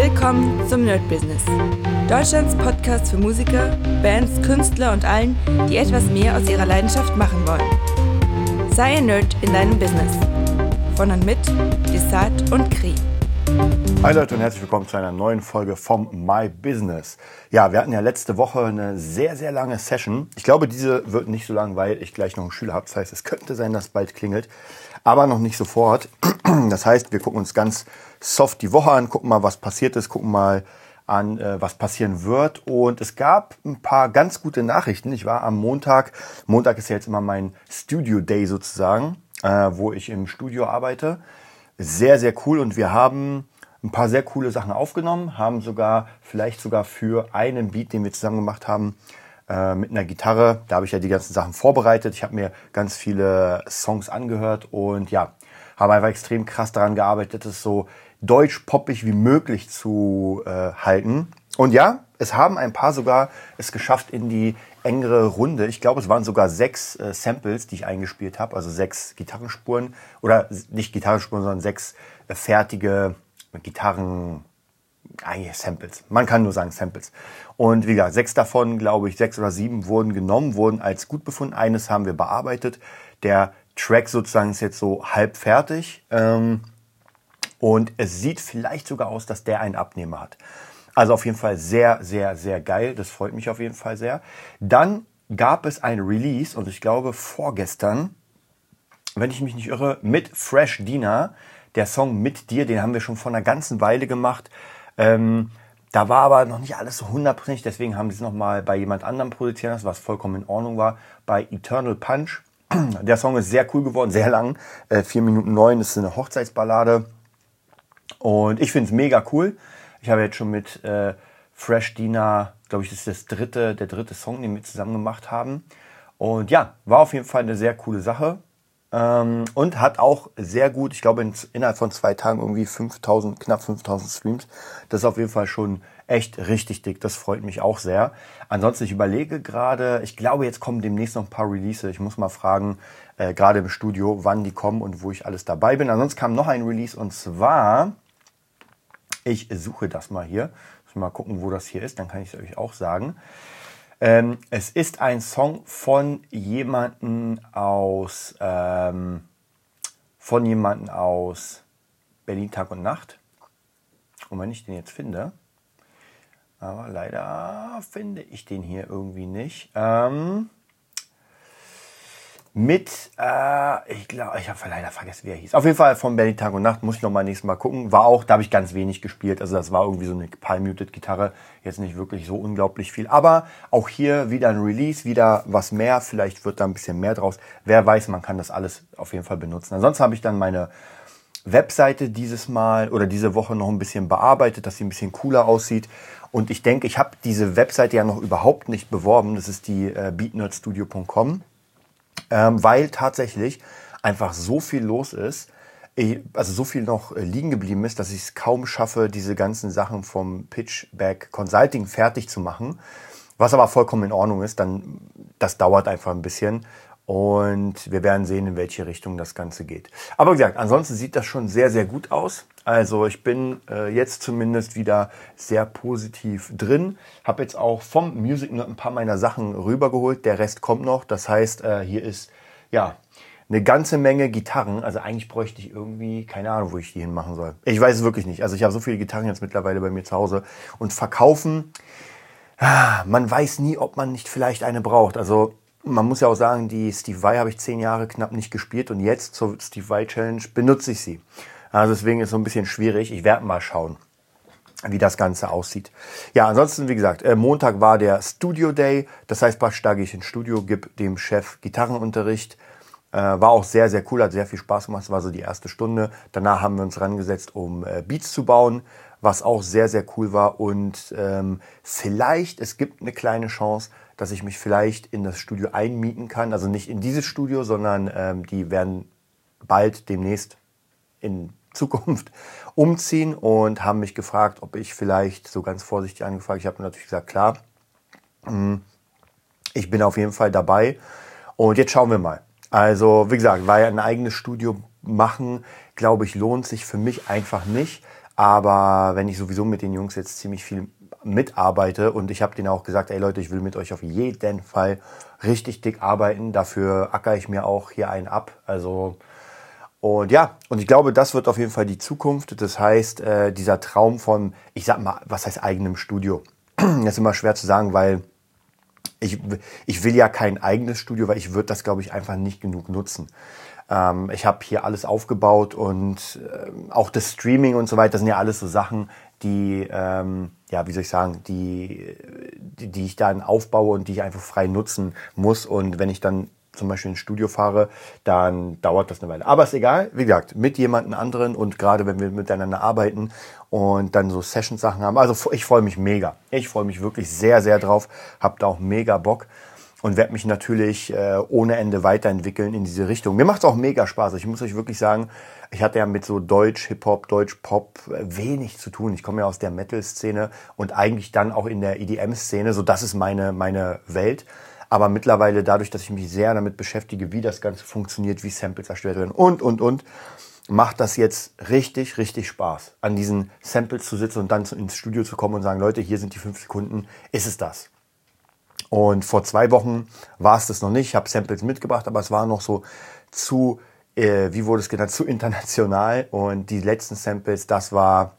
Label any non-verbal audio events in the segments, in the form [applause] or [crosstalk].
Willkommen zum Nerd Business. Deutschlands Podcast für Musiker, Bands, Künstler und allen, die etwas mehr aus ihrer Leidenschaft machen wollen. Sei ein Nerd in deinem Business. Von und mit Desart und Kri. Hi Leute und herzlich willkommen zu einer neuen Folge vom My Business. Ja, wir hatten ja letzte Woche eine sehr, sehr lange Session. Ich glaube, diese wird nicht so lang, weil ich gleich noch einen Schüler habe. Das heißt, es könnte sein, dass bald klingelt, aber noch nicht sofort. Das heißt, wir gucken uns ganz soft die Woche an, gucken mal, was passiert ist, gucken mal an, äh, was passieren wird. Und es gab ein paar ganz gute Nachrichten. Ich war am Montag, Montag ist ja jetzt immer mein Studio Day sozusagen, äh, wo ich im Studio arbeite. Sehr, sehr cool. Und wir haben ein paar sehr coole Sachen aufgenommen, haben sogar, vielleicht sogar für einen Beat, den wir zusammen gemacht haben, äh, mit einer Gitarre. Da habe ich ja die ganzen Sachen vorbereitet. Ich habe mir ganz viele Songs angehört und ja, habe einfach extrem krass daran gearbeitet, es so deutsch-poppig wie möglich zu äh, halten. Und ja, es haben ein paar sogar es geschafft in die engere Runde. Ich glaube, es waren sogar sechs äh, Samples, die ich eingespielt habe, also sechs Gitarrenspuren oder nicht Gitarrenspuren, sondern sechs äh, fertige Gitarren, eigentlich Samples. Man kann nur sagen Samples. Und wie gesagt, sechs davon, glaube ich, sechs oder sieben wurden genommen, wurden als gut befunden. Eines haben wir bearbeitet. Der Track sozusagen ist jetzt so halb fertig. Ähm, und es sieht vielleicht sogar aus, dass der einen Abnehmer hat. Also auf jeden Fall sehr, sehr, sehr geil. Das freut mich auf jeden Fall sehr. Dann gab es ein Release und ich glaube vorgestern, wenn ich mich nicht irre, mit Fresh Dina. Der Song Mit dir, den haben wir schon vor einer ganzen Weile gemacht. Ähm, da war aber noch nicht alles so hundertprozentig, deswegen haben sie es nochmal bei jemand anderem produziert was vollkommen in Ordnung war, bei Eternal Punch. Der Song ist sehr cool geworden, sehr lang, äh, 4 Minuten 9, das ist eine Hochzeitsballade. Und ich finde es mega cool. Ich habe jetzt schon mit äh, Fresh Dina, glaube ich, das ist das dritte, der dritte Song, den wir zusammen gemacht haben. Und ja, war auf jeden Fall eine sehr coole Sache. Ähm, und hat auch sehr gut, ich glaube in, innerhalb von zwei Tagen irgendwie 5000, knapp 5000 Streams. Das ist auf jeden Fall schon echt richtig dick. Das freut mich auch sehr. Ansonsten, ich überlege gerade, ich glaube, jetzt kommen demnächst noch ein paar Releases. Ich muss mal fragen, äh, gerade im Studio, wann die kommen und wo ich alles dabei bin. Ansonsten kam noch ein Release und zwar, ich suche das mal hier. Mal gucken, wo das hier ist, dann kann ich es euch auch sagen. Ähm, es ist ein Song von jemanden aus ähm, von jemanden aus Berlin Tag und Nacht. Und wenn ich den jetzt finde, aber leider finde ich den hier irgendwie nicht. Ähm, mit, äh, ich glaube, ich habe leider vergessen, wie er hieß. Auf jeden Fall von Berlin Tag und Nacht, muss ich noch mal nächstes Mal gucken. War auch, da habe ich ganz wenig gespielt. Also das war irgendwie so eine Palm-Muted-Gitarre. Jetzt nicht wirklich so unglaublich viel. Aber auch hier wieder ein Release, wieder was mehr. Vielleicht wird da ein bisschen mehr draus. Wer weiß, man kann das alles auf jeden Fall benutzen. Ansonsten habe ich dann meine Webseite dieses Mal oder diese Woche noch ein bisschen bearbeitet, dass sie ein bisschen cooler aussieht. Und ich denke, ich habe diese Webseite ja noch überhaupt nicht beworben. Das ist die äh, beatnerdstudio.com ähm, weil tatsächlich einfach so viel los ist, also so viel noch äh, liegen geblieben ist, dass ich es kaum schaffe, diese ganzen Sachen vom Pitchback Consulting fertig zu machen. Was aber vollkommen in Ordnung ist, dann das dauert einfach ein bisschen und wir werden sehen, in welche Richtung das Ganze geht. Aber wie gesagt, ansonsten sieht das schon sehr, sehr gut aus. Also ich bin äh, jetzt zumindest wieder sehr positiv drin. Habe jetzt auch vom Music Nerd ein paar meiner Sachen rübergeholt. Der Rest kommt noch. Das heißt, äh, hier ist ja eine ganze Menge Gitarren. Also eigentlich bräuchte ich irgendwie, keine Ahnung, wo ich die hinmachen soll. Ich weiß es wirklich nicht. Also ich habe so viele Gitarren jetzt mittlerweile bei mir zu Hause. Und verkaufen, ah, man weiß nie, ob man nicht vielleicht eine braucht. Also man muss ja auch sagen, die Steve Vai habe ich zehn Jahre knapp nicht gespielt und jetzt zur Steve Vai Challenge benutze ich sie. Also deswegen ist es so ein bisschen schwierig. Ich werde mal schauen, wie das Ganze aussieht. Ja, ansonsten, wie gesagt, äh, Montag war der Studio Day. Das heißt, praktisch da gehe ich ins Studio, gebe dem Chef Gitarrenunterricht. Äh, war auch sehr, sehr cool, hat sehr viel Spaß gemacht. Das war so die erste Stunde. Danach haben wir uns rangesetzt, um äh, Beats zu bauen, was auch sehr, sehr cool war. Und ähm, vielleicht, es gibt eine kleine Chance, dass ich mich vielleicht in das Studio einmieten kann. Also nicht in dieses Studio, sondern ähm, die werden bald demnächst in Zukunft [laughs] umziehen und haben mich gefragt, ob ich vielleicht so ganz vorsichtig angefragt. Ich habe natürlich gesagt, klar, hm, ich bin auf jeden Fall dabei. Und jetzt schauen wir mal. Also, wie gesagt, weil ein eigenes Studio machen, glaube ich, lohnt sich für mich einfach nicht. Aber wenn ich sowieso mit den Jungs jetzt ziemlich viel mitarbeite und ich habe denen auch gesagt, ey Leute, ich will mit euch auf jeden Fall richtig dick arbeiten. Dafür acker ich mir auch hier einen ab. Also und ja, und ich glaube, das wird auf jeden Fall die Zukunft. Das heißt, äh, dieser Traum von, ich sag mal, was heißt eigenem Studio? [clears throat] das ist immer schwer zu sagen, weil ich, ich will ja kein eigenes Studio, weil ich würde das, glaube ich, einfach nicht genug nutzen. Ähm, ich habe hier alles aufgebaut und äh, auch das Streaming und so weiter, das sind ja alles so Sachen, die, ähm, ja, wie soll ich sagen, die, die, die ich dann aufbaue und die ich einfach frei nutzen muss. Und wenn ich dann zum Beispiel ins Studio fahre, dann dauert das eine Weile. Aber ist egal, wie gesagt, mit jemandem anderen und gerade wenn wir miteinander arbeiten und dann so Session-Sachen haben. Also ich freue mich mega. Ich freue mich wirklich sehr, sehr drauf. Hab da auch mega Bock und werde mich natürlich äh, ohne Ende weiterentwickeln in diese Richtung. Mir macht es auch mega Spaß. Ich muss euch wirklich sagen, ich hatte ja mit so Deutsch, Hip-Hop, Deutsch-Pop äh, wenig zu tun. Ich komme ja aus der Metal-Szene und eigentlich dann auch in der EDM-Szene. So, das ist meine, meine Welt. Aber mittlerweile dadurch, dass ich mich sehr damit beschäftige, wie das Ganze funktioniert, wie Samples erstellt werden und, und, und, macht das jetzt richtig, richtig Spaß, an diesen Samples zu sitzen und dann ins Studio zu kommen und sagen, Leute, hier sind die fünf Sekunden, ist es das? Und vor zwei Wochen war es das noch nicht. Ich habe Samples mitgebracht, aber es war noch so zu, äh, wie wurde es genannt, [laughs] zu international. Und die letzten Samples, das war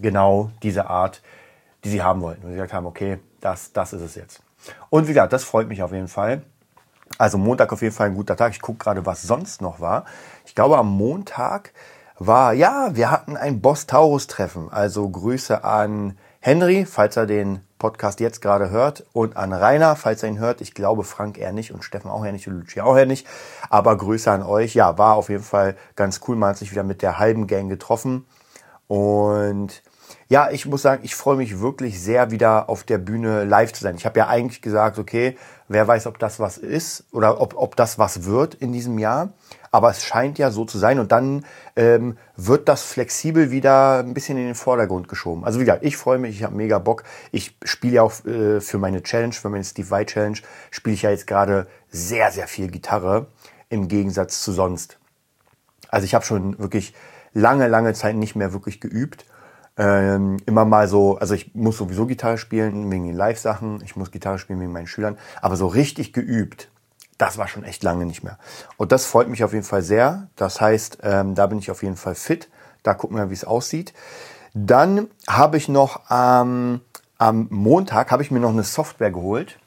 genau diese Art, die sie haben wollten. Und sie gesagt haben, okay, das, das ist es jetzt. Und wie gesagt, das freut mich auf jeden Fall. Also Montag auf jeden Fall ein guter Tag. Ich gucke gerade, was sonst noch war. Ich glaube, am Montag war, ja, wir hatten ein Boss Taurus Treffen. Also Grüße an Henry, falls er den Podcast jetzt gerade hört, und an Rainer, falls er ihn hört. Ich glaube, Frank eher nicht und Steffen auch eher nicht und Luci auch eher nicht. Aber Grüße an euch. Ja, war auf jeden Fall ganz cool. Man hat sich wieder mit der halben Gang getroffen. Und ja, ich muss sagen, ich freue mich wirklich sehr, wieder auf der Bühne live zu sein. Ich habe ja eigentlich gesagt, okay, wer weiß, ob das was ist oder ob, ob das was wird in diesem Jahr. Aber es scheint ja so zu sein und dann ähm, wird das flexibel wieder ein bisschen in den Vordergrund geschoben. Also wie gesagt, ich freue mich, ich habe mega Bock. Ich spiele ja auch äh, für meine Challenge, für meine Steve White Challenge, spiele ich ja jetzt gerade sehr, sehr viel Gitarre im Gegensatz zu sonst. Also ich habe schon wirklich lange, lange Zeit nicht mehr wirklich geübt ähm, immer mal so, also ich muss sowieso Gitarre spielen wegen den Live-Sachen, ich muss Gitarre spielen wegen meinen Schülern, aber so richtig geübt, das war schon echt lange nicht mehr. Und das freut mich auf jeden Fall sehr. Das heißt, ähm, da bin ich auf jeden Fall fit. Da gucken wir, wie es aussieht. Dann habe ich noch ähm, am Montag habe ich mir noch eine Software geholt.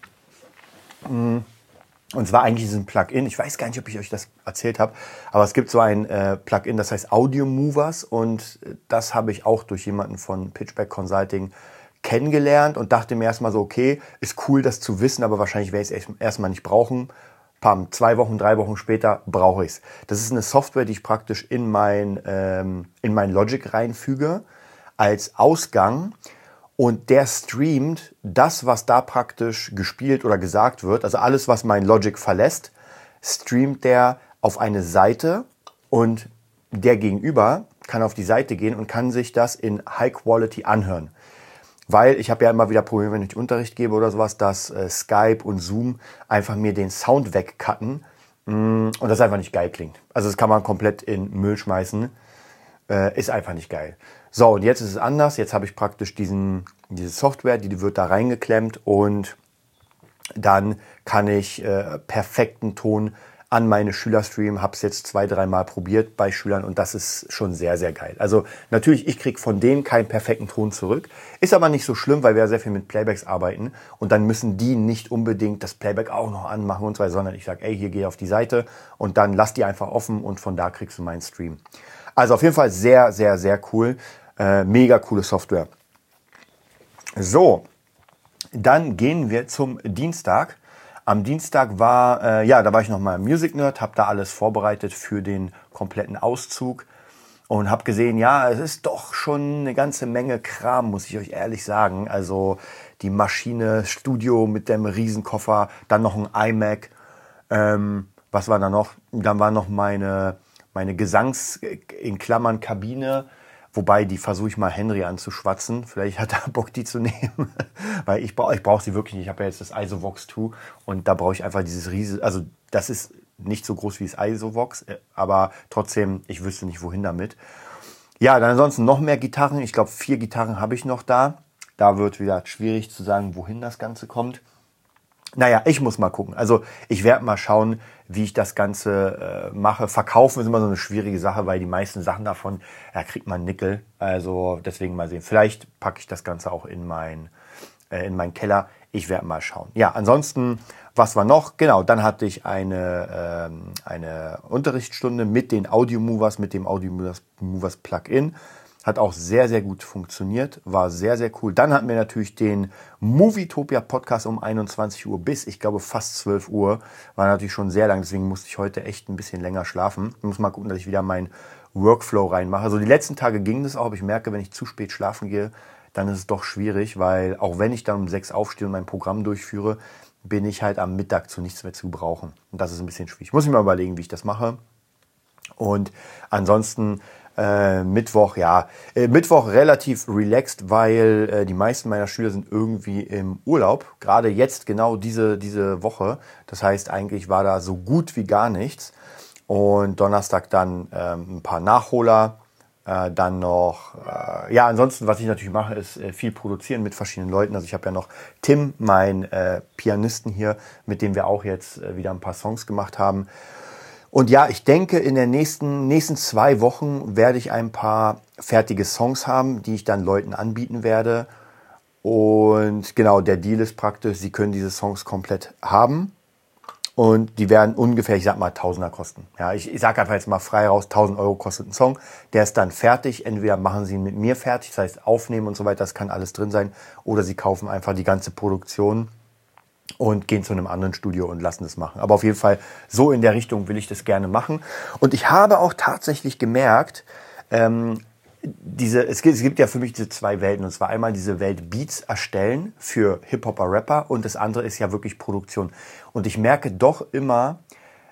Mhm und zwar eigentlich diesen Plugin. Ich weiß gar nicht, ob ich euch das erzählt habe, aber es gibt so ein äh, Plugin, das heißt Audio Movers und das habe ich auch durch jemanden von Pitchback Consulting kennengelernt und dachte mir erstmal so, okay, ist cool, das zu wissen, aber wahrscheinlich werde ich es erstmal nicht brauchen. Pam, zwei Wochen, drei Wochen später brauche ich es. Das ist eine Software, die ich praktisch in mein, ähm, in mein Logic reinfüge als Ausgang und der streamt das, was da praktisch gespielt oder gesagt wird, also alles, was mein Logic verlässt, streamt der auf eine Seite und der Gegenüber kann auf die Seite gehen und kann sich das in High Quality anhören. Weil ich habe ja immer wieder Probleme, wenn ich Unterricht gebe oder sowas, dass äh, Skype und Zoom einfach mir den Sound wegcutten mm, und das einfach nicht geil klingt. Also das kann man komplett in Müll schmeißen. Äh, ist einfach nicht geil. So, und jetzt ist es anders. Jetzt habe ich praktisch diesen, diese Software, die wird da reingeklemmt und dann kann ich äh, perfekten Ton an meine Schüler streamen. Habe es jetzt zwei, dreimal probiert bei Schülern und das ist schon sehr, sehr geil. Also natürlich, ich kriege von denen keinen perfekten Ton zurück. Ist aber nicht so schlimm, weil wir sehr viel mit Playbacks arbeiten und dann müssen die nicht unbedingt das Playback auch noch anmachen und so weiter, sondern ich sage, ey, hier geh auf die Seite und dann lass die einfach offen und von da kriegst du meinen Stream. Also auf jeden Fall sehr, sehr, sehr cool. Äh, mega coole Software. So, dann gehen wir zum Dienstag. Am Dienstag war, äh, ja, da war ich nochmal Music Nerd, habe da alles vorbereitet für den kompletten Auszug und habe gesehen, ja, es ist doch schon eine ganze Menge Kram, muss ich euch ehrlich sagen. Also die Maschine, Studio mit dem Riesenkoffer, dann noch ein iMac. Ähm, was war da noch? Dann war noch meine, meine Gesangs, in Klammern Kabine Wobei, die versuche ich mal Henry anzuschwatzen. Vielleicht hat er Bock, die zu nehmen. [laughs] Weil ich brauche ich brauch sie wirklich nicht. Ich habe ja jetzt das Isovox 2 und da brauche ich einfach dieses riesige, also das ist nicht so groß wie das Isovox, äh, aber trotzdem, ich wüsste nicht, wohin damit. Ja, dann ansonsten noch mehr Gitarren. Ich glaube, vier Gitarren habe ich noch da. Da wird wieder schwierig zu sagen, wohin das Ganze kommt. Naja, ich muss mal gucken. Also ich werde mal schauen, wie ich das Ganze äh, mache. Verkaufen ist immer so eine schwierige Sache, weil die meisten Sachen davon, da kriegt man Nickel. Also deswegen mal sehen. Vielleicht packe ich das Ganze auch in mein, äh, in meinen Keller. Ich werde mal schauen. Ja, ansonsten, was war noch? Genau, dann hatte ich eine, ähm, eine Unterrichtsstunde mit den Audio Movers, mit dem Audio Movers Plugin. Hat auch sehr, sehr gut funktioniert, war sehr, sehr cool. Dann hatten wir natürlich den Movietopia Podcast um 21 Uhr bis, ich glaube, fast 12 Uhr. War natürlich schon sehr lang, deswegen musste ich heute echt ein bisschen länger schlafen. Ich muss mal gucken, dass ich wieder meinen Workflow reinmache. Also die letzten Tage ging das auch, aber ich merke, wenn ich zu spät schlafen gehe, dann ist es doch schwierig, weil auch wenn ich dann um sechs aufstehe und mein Programm durchführe, bin ich halt am Mittag zu nichts mehr zu brauchen. Und das ist ein bisschen schwierig. Ich muss mir mal überlegen, wie ich das mache. Und ansonsten äh, Mittwoch, ja, äh, Mittwoch relativ relaxed, weil äh, die meisten meiner Schüler sind irgendwie im Urlaub. Gerade jetzt genau diese, diese Woche. Das heißt, eigentlich war da so gut wie gar nichts. Und Donnerstag dann ähm, ein paar Nachholer. Äh, dann noch, äh, ja, ansonsten, was ich natürlich mache, ist äh, viel produzieren mit verschiedenen Leuten. Also ich habe ja noch Tim, mein äh, Pianisten hier, mit dem wir auch jetzt wieder ein paar Songs gemacht haben. Und ja, ich denke, in den nächsten, nächsten zwei Wochen werde ich ein paar fertige Songs haben, die ich dann Leuten anbieten werde. Und genau, der Deal ist praktisch, sie können diese Songs komplett haben. Und die werden ungefähr, ich sag mal, Tausender kosten. Ja, ich, ich sage einfach jetzt mal frei raus, 1000 Euro kostet ein Song. Der ist dann fertig. Entweder machen sie ihn mit mir fertig, das heißt aufnehmen und so weiter, das kann alles drin sein. Oder sie kaufen einfach die ganze Produktion und gehen zu einem anderen Studio und lassen das machen. Aber auf jeden Fall, so in der Richtung will ich das gerne machen. Und ich habe auch tatsächlich gemerkt, ähm, diese, es gibt, es gibt ja für mich diese zwei Welten. Und zwar einmal diese Welt Beats erstellen für Hip-Hopper, Rapper und das andere ist ja wirklich Produktion. Und ich merke doch immer,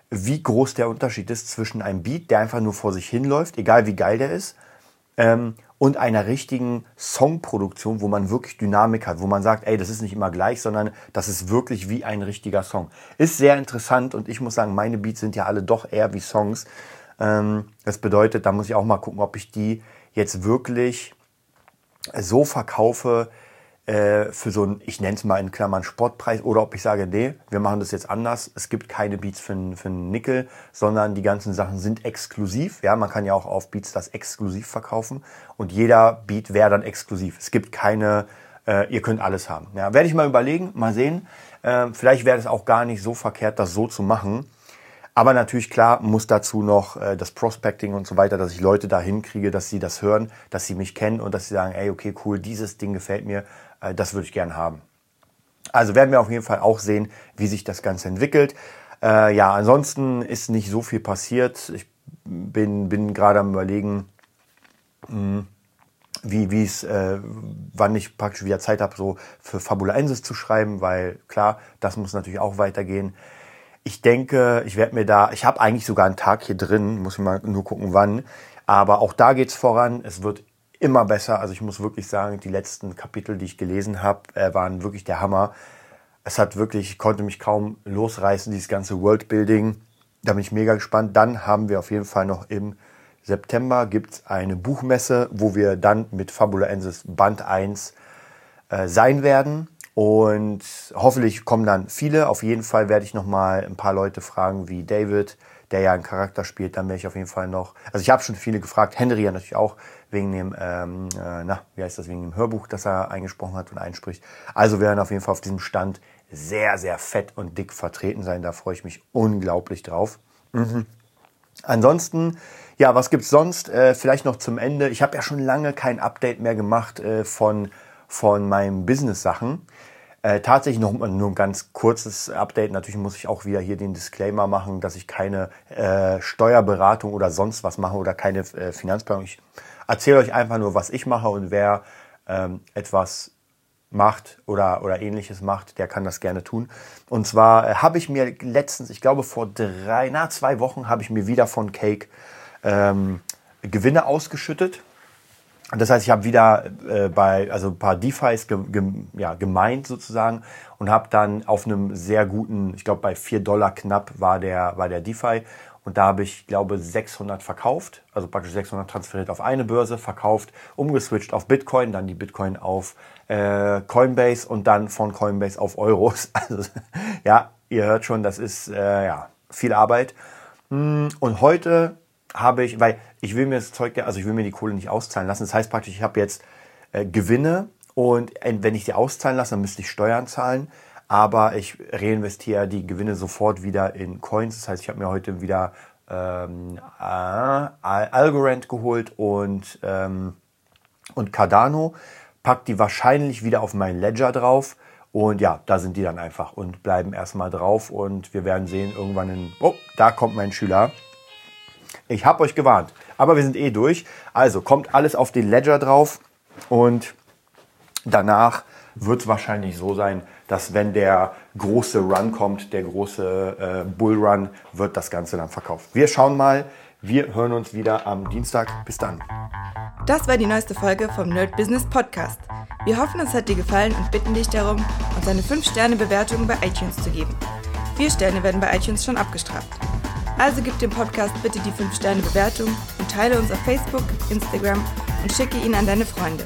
wie groß der Unterschied ist zwischen einem Beat, der einfach nur vor sich hinläuft, egal wie geil der ist, ähm, und einer richtigen Songproduktion, wo man wirklich Dynamik hat, wo man sagt, ey, das ist nicht immer gleich, sondern das ist wirklich wie ein richtiger Song. Ist sehr interessant und ich muss sagen, meine Beats sind ja alle doch eher wie Songs. Ähm, das bedeutet, da muss ich auch mal gucken, ob ich die jetzt wirklich so verkaufe, äh, für so einen, ich nenne es mal in Klammern Sportpreis, oder ob ich sage, nee, wir machen das jetzt anders. Es gibt keine Beats für, für einen Nickel, sondern die ganzen Sachen sind exklusiv. Ja, man kann ja auch auf Beats das exklusiv verkaufen und jeder Beat wäre dann exklusiv. Es gibt keine, äh, ihr könnt alles haben. Ja, werde ich mal überlegen, mal sehen. Äh, vielleicht wäre es auch gar nicht so verkehrt, das so zu machen. Aber natürlich klar muss dazu noch äh, das Prospecting und so weiter, dass ich Leute da hinkriege, dass sie das hören, dass sie mich kennen und dass sie sagen, ey, okay, cool, dieses Ding gefällt mir, das würde ich gern haben. Also werden wir auf jeden Fall auch sehen, wie sich das Ganze entwickelt. Äh, ja, ansonsten ist nicht so viel passiert. Ich bin, bin gerade am überlegen, mh, hm, wie es, äh, wann ich praktisch wieder Zeit habe, so für Fabulensis zu schreiben, weil klar, das muss natürlich auch weitergehen. Ich denke, ich werde mir da, ich habe eigentlich sogar einen Tag hier drin, muss ich mal nur gucken, wann. Aber auch da geht's voran. Es wird immer besser. Also ich muss wirklich sagen, die letzten Kapitel, die ich gelesen habe, äh, waren wirklich der Hammer. Es hat wirklich, ich konnte mich kaum losreißen, dieses ganze Worldbuilding. Da bin ich mega gespannt. Dann haben wir auf jeden Fall noch im September gibt's eine Buchmesse, wo wir dann mit Fabula Ensis Band 1 äh, sein werden. Und hoffentlich kommen dann viele. Auf jeden Fall werde ich noch mal ein paar Leute fragen, wie David, der ja einen Charakter spielt. Dann werde ich auf jeden Fall noch. Also ich habe schon viele gefragt. Henry ja natürlich auch wegen dem, ähm, äh, na, wie heißt das, wegen dem Hörbuch, das er eingesprochen hat und einspricht. Also werden auf jeden Fall auf diesem Stand sehr, sehr fett und dick vertreten sein. Da freue ich mich unglaublich drauf. Mhm. Ansonsten, ja, was gibt's sonst? Äh, vielleicht noch zum Ende. Ich habe ja schon lange kein Update mehr gemacht äh, von, von meinen Business-Sachen. Äh, tatsächlich noch nur ein ganz kurzes Update. Natürlich muss ich auch wieder hier den Disclaimer machen, dass ich keine äh, Steuerberatung oder sonst was mache oder keine äh, Finanzplanung. Ich erzähle euch einfach nur, was ich mache und wer ähm, etwas macht oder, oder ähnliches macht, der kann das gerne tun. Und zwar äh, habe ich mir letztens, ich glaube vor drei, na zwei Wochen, habe ich mir wieder von Cake ähm, Gewinne ausgeschüttet. Das heißt, ich habe wieder äh, bei also ein paar DeFis ge, ge, ja, gemeint sozusagen und habe dann auf einem sehr guten, ich glaube bei vier Dollar knapp war der war der DeFi Und da habe ich, glaube 600 verkauft, also praktisch 600 transferiert auf eine Börse, verkauft, umgeswitcht auf Bitcoin, dann die Bitcoin auf äh, Coinbase und dann von Coinbase auf Euros. [laughs] Also ja, ihr hört schon, das ist äh, ja viel Arbeit. Hm, und heute habe ich, weil ich will mir das Zeug, also ich will mir die Kohle nicht auszahlen lassen. Das heißt praktisch, ich habe jetzt äh, Gewinne und wenn ich die auszahlen lasse, dann müsste ich Steuern zahlen. Aber ich reinvestiere die Gewinne sofort wieder in Coins. Das heißt, ich habe mir heute wieder ähm, äh, Algorand geholt und, ähm, und Cardano. Pack die wahrscheinlich wieder auf meinen Ledger drauf. Und ja, da sind die dann einfach und bleiben erstmal drauf. Und wir werden sehen, irgendwann in. Oh, da kommt mein Schüler. Ich habe euch gewarnt. Aber wir sind eh durch. Also kommt alles auf den Ledger drauf. Und danach wird es wahrscheinlich so sein, dass wenn der große Run kommt, der große äh, Bullrun, wird das Ganze dann verkauft. Wir schauen mal. Wir hören uns wieder am Dienstag. Bis dann. Das war die neueste Folge vom Nerd Business Podcast. Wir hoffen, es hat dir gefallen und bitten dich darum, uns eine 5-Sterne-Bewertung bei iTunes zu geben. Vier Sterne werden bei iTunes schon abgestraft. Also gib dem Podcast bitte die 5-Sterne-Bewertung und teile uns auf Facebook, Instagram und schicke ihn an deine Freunde.